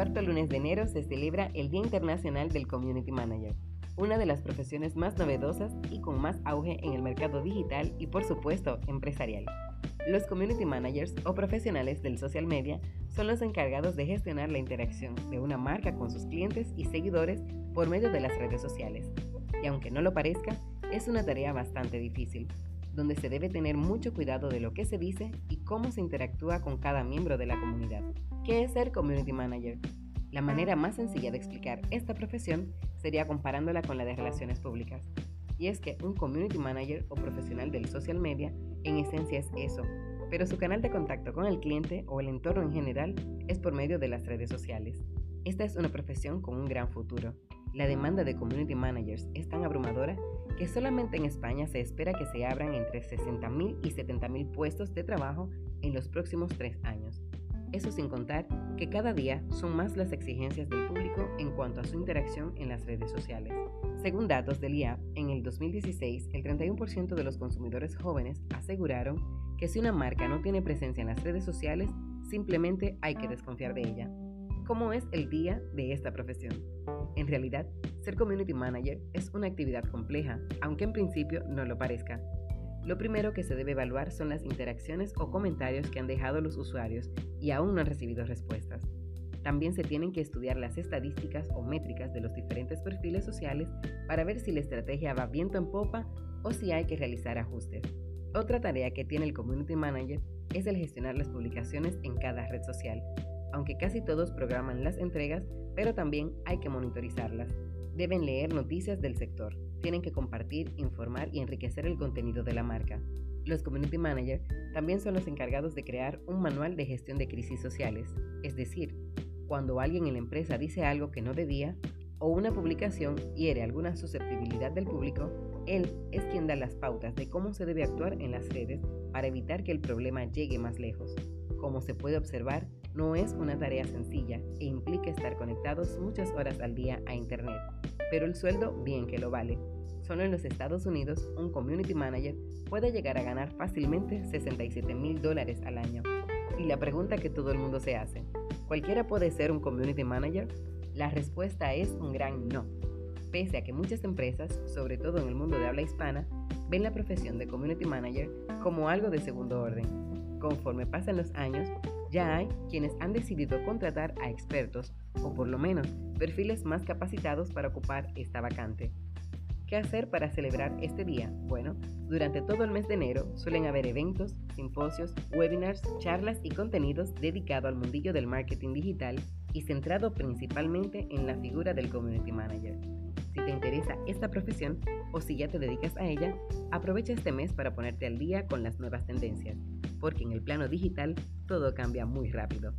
cuarto lunes de enero se celebra el Día Internacional del Community Manager, una de las profesiones más novedosas y con más auge en el mercado digital y por supuesto empresarial. Los community managers o profesionales del social media son los encargados de gestionar la interacción de una marca con sus clientes y seguidores por medio de las redes sociales. Y aunque no lo parezca, es una tarea bastante difícil, donde se debe tener mucho cuidado de lo que se dice y cómo se interactúa con cada miembro de la comunidad. ¿Qué es ser community manager? La manera más sencilla de explicar esta profesión sería comparándola con la de relaciones públicas. Y es que un community manager o profesional del social media en esencia es eso, pero su canal de contacto con el cliente o el entorno en general es por medio de las redes sociales. Esta es una profesión con un gran futuro. La demanda de community managers es tan abrumadora que solamente en España se espera que se abran entre 60.000 y 70.000 puestos de trabajo en los próximos tres años. Eso sin contar que cada día son más las exigencias del público en cuanto a su interacción en las redes sociales. Según datos del IAP, en el 2016, el 31% de los consumidores jóvenes aseguraron que si una marca no tiene presencia en las redes sociales, simplemente hay que desconfiar de ella. ¿Cómo es el día de esta profesión? En realidad, ser community manager es una actividad compleja, aunque en principio no lo parezca. Lo primero que se debe evaluar son las interacciones o comentarios que han dejado los usuarios y aún no han recibido respuestas. También se tienen que estudiar las estadísticas o métricas de los diferentes perfiles sociales para ver si la estrategia va viento en popa o si hay que realizar ajustes. Otra tarea que tiene el Community Manager es el gestionar las publicaciones en cada red social, aunque casi todos programan las entregas, pero también hay que monitorizarlas. Deben leer noticias del sector, tienen que compartir, informar y enriquecer el contenido de la marca. Los Community Manager también son los encargados de crear un manual de gestión de crisis sociales, es decir, cuando alguien en la empresa dice algo que no debía o una publicación hiere alguna susceptibilidad del público, él es quien da las pautas de cómo se debe actuar en las redes para evitar que el problema llegue más lejos. Como se puede observar, no es una tarea sencilla e implica estar conectados muchas horas al día a Internet, pero el sueldo bien que lo vale. Solo en los Estados Unidos, un community manager puede llegar a ganar fácilmente 67 mil dólares al año. Y la pregunta que todo el mundo se hace, ¿cualquiera puede ser un community manager? La respuesta es un gran no. Pese a que muchas empresas, sobre todo en el mundo de habla hispana, ven la profesión de community manager como algo de segundo orden. Conforme pasan los años, ya hay quienes han decidido contratar a expertos o por lo menos perfiles más capacitados para ocupar esta vacante. ¿Qué hacer para celebrar este día? Bueno, durante todo el mes de enero suelen haber eventos, simposios, webinars, charlas y contenidos dedicados al mundillo del marketing digital y centrado principalmente en la figura del community manager. Si te interesa esta profesión o si ya te dedicas a ella, aprovecha este mes para ponerte al día con las nuevas tendencias, porque en el plano digital todo cambia muy rápido.